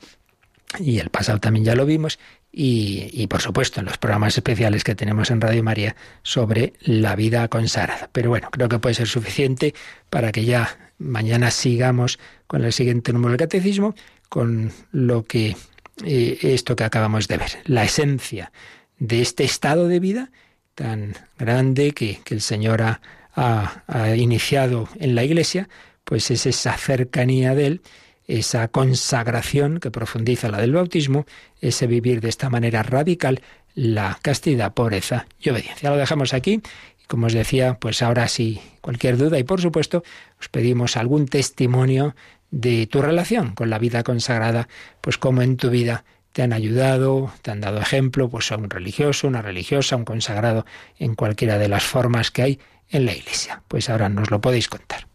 B: Y el pasado también ya lo vimos. Y, y, por supuesto en los programas especiales que tenemos en Radio María sobre la vida consagrada. Pero bueno, creo que puede ser suficiente para que ya mañana sigamos con el siguiente número del catecismo con lo que eh, esto que acabamos de ver, la esencia de este estado de vida tan grande que, el Señor ha, ha, iniciado en la Iglesia, pues es esa cercanía de Él, esa consagración que profundiza la del bautismo, ese vivir de esta manera radical la castidad, pobreza y obediencia. Lo dejamos aquí. Y como os decía, pues ahora sí, cualquier duda y por supuesto os pedimos algún testimonio de tu relación con la vida consagrada, pues cómo en tu vida te han ayudado, te han dado ejemplo, pues a un religioso, una religiosa, un consagrado en cualquiera de las formas que hay en la Iglesia. Pues ahora nos lo podéis contar.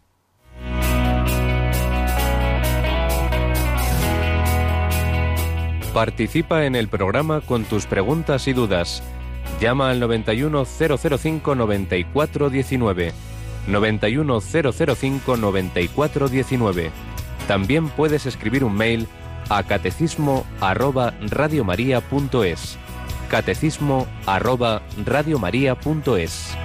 F: Participa en el programa con tus preguntas y dudas Llama al 91005 9419. 91005 9419. También puedes escribir un mail a catecismo arroba radiomaria.es. Catecismo arroba radiomaria.es.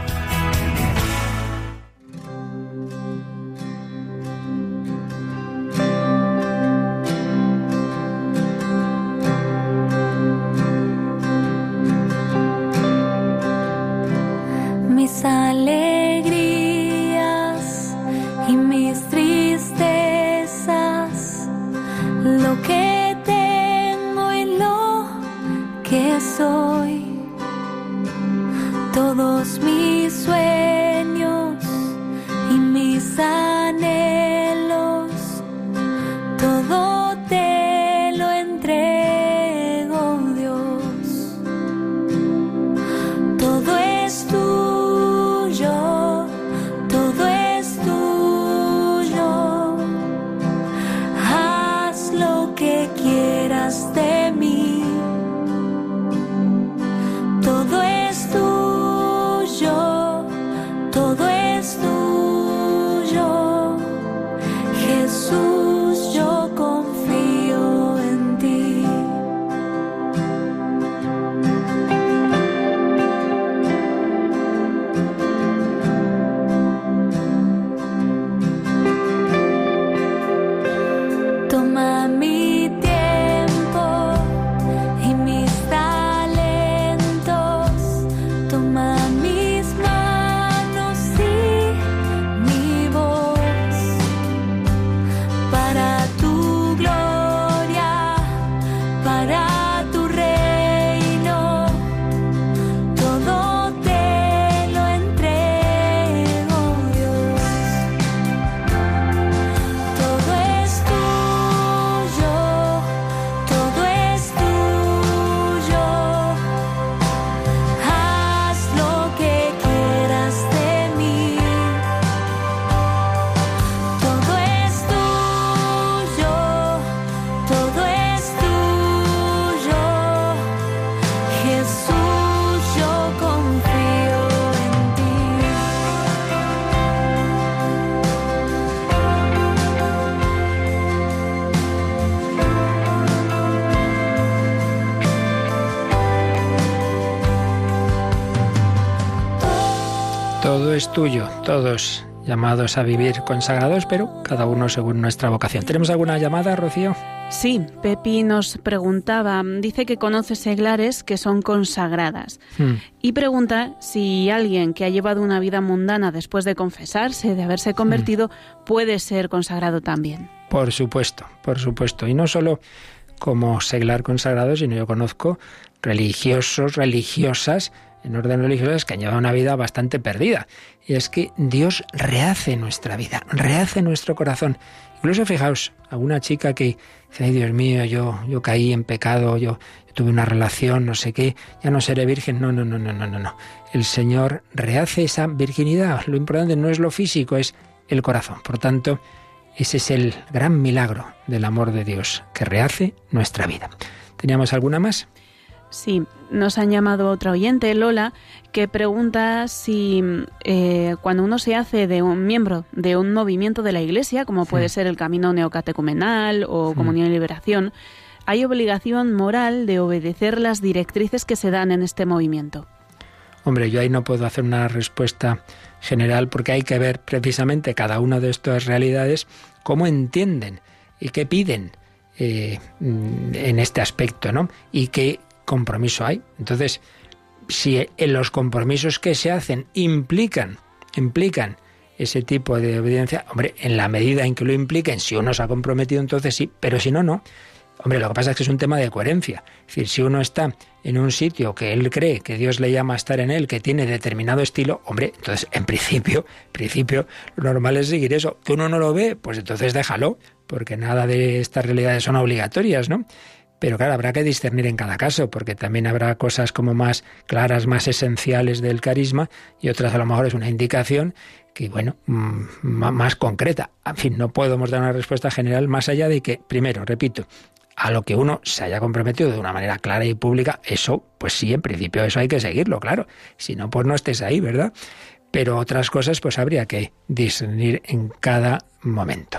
F: soy, todos mis sueños.
B: Es tuyo, todos llamados a vivir consagrados, pero cada uno según nuestra vocación. ¿Tenemos alguna llamada, Rocío?
C: Sí, Pepi nos preguntaba, dice que conoce seglares que son consagradas hmm. y pregunta si alguien que ha llevado una vida mundana después de confesarse, de haberse convertido, hmm. puede ser consagrado también.
B: Por supuesto, por supuesto. Y no solo como seglar consagrado, sino yo conozco religiosos, religiosas en orden religioso que han llevado una vida bastante perdida. Y es que Dios rehace nuestra vida, rehace nuestro corazón. Incluso fijaos, alguna chica que dice, ay Dios mío, yo, yo caí en pecado, yo, tuve una relación, no sé qué, ya no seré virgen. No, no, no, no, no, no, no. El Señor rehace esa virginidad. Lo importante no es lo físico, es el corazón. Por tanto, ese es el gran milagro del amor de Dios, que rehace nuestra vida. ¿Teníamos alguna más?
C: Sí, nos han llamado otra oyente, Lola, que pregunta si eh, cuando uno se hace de un miembro de un movimiento de la Iglesia, como puede ser el Camino Neocatecumenal o Comunión y Liberación, hay obligación moral de obedecer las directrices que se dan en este movimiento.
B: Hombre, yo ahí no puedo hacer una respuesta general porque hay que ver precisamente cada una de estas realidades cómo entienden y qué piden eh, en este aspecto, ¿no? Y qué compromiso hay. Entonces, si en los compromisos que se hacen implican, implican ese tipo de obediencia, hombre, en la medida en que lo impliquen, si uno se ha comprometido, entonces sí, pero si no, no. Hombre, lo que pasa es que es un tema de coherencia. Es decir, si uno está en un sitio que él cree que Dios le llama a estar en él, que tiene determinado estilo, hombre, entonces en principio, principio, lo normal es seguir eso. Que uno no lo ve, pues entonces déjalo, porque nada de estas realidades son obligatorias, ¿no? Pero claro, habrá que discernir en cada caso, porque también habrá cosas como más claras, más esenciales del carisma, y otras a lo mejor es una indicación que, bueno, mm, más concreta. En fin, no podemos dar una respuesta general más allá de que, primero, repito, a lo que uno se haya comprometido de una manera clara y pública, eso, pues sí, en principio eso hay que seguirlo, claro. Si no, pues no estés ahí, ¿verdad? Pero otras cosas, pues habría que discernir en cada momento.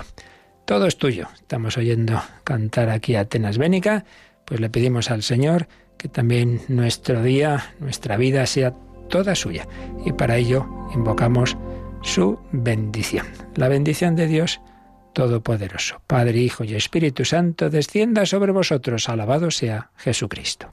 B: Todo es tuyo. Estamos oyendo cantar aquí a Atenas Bénica, pues le pedimos al Señor que también nuestro día, nuestra vida sea toda suya. Y para ello invocamos su bendición. La bendición de Dios Todopoderoso, Padre, Hijo y Espíritu Santo, descienda sobre vosotros. Alabado sea Jesucristo.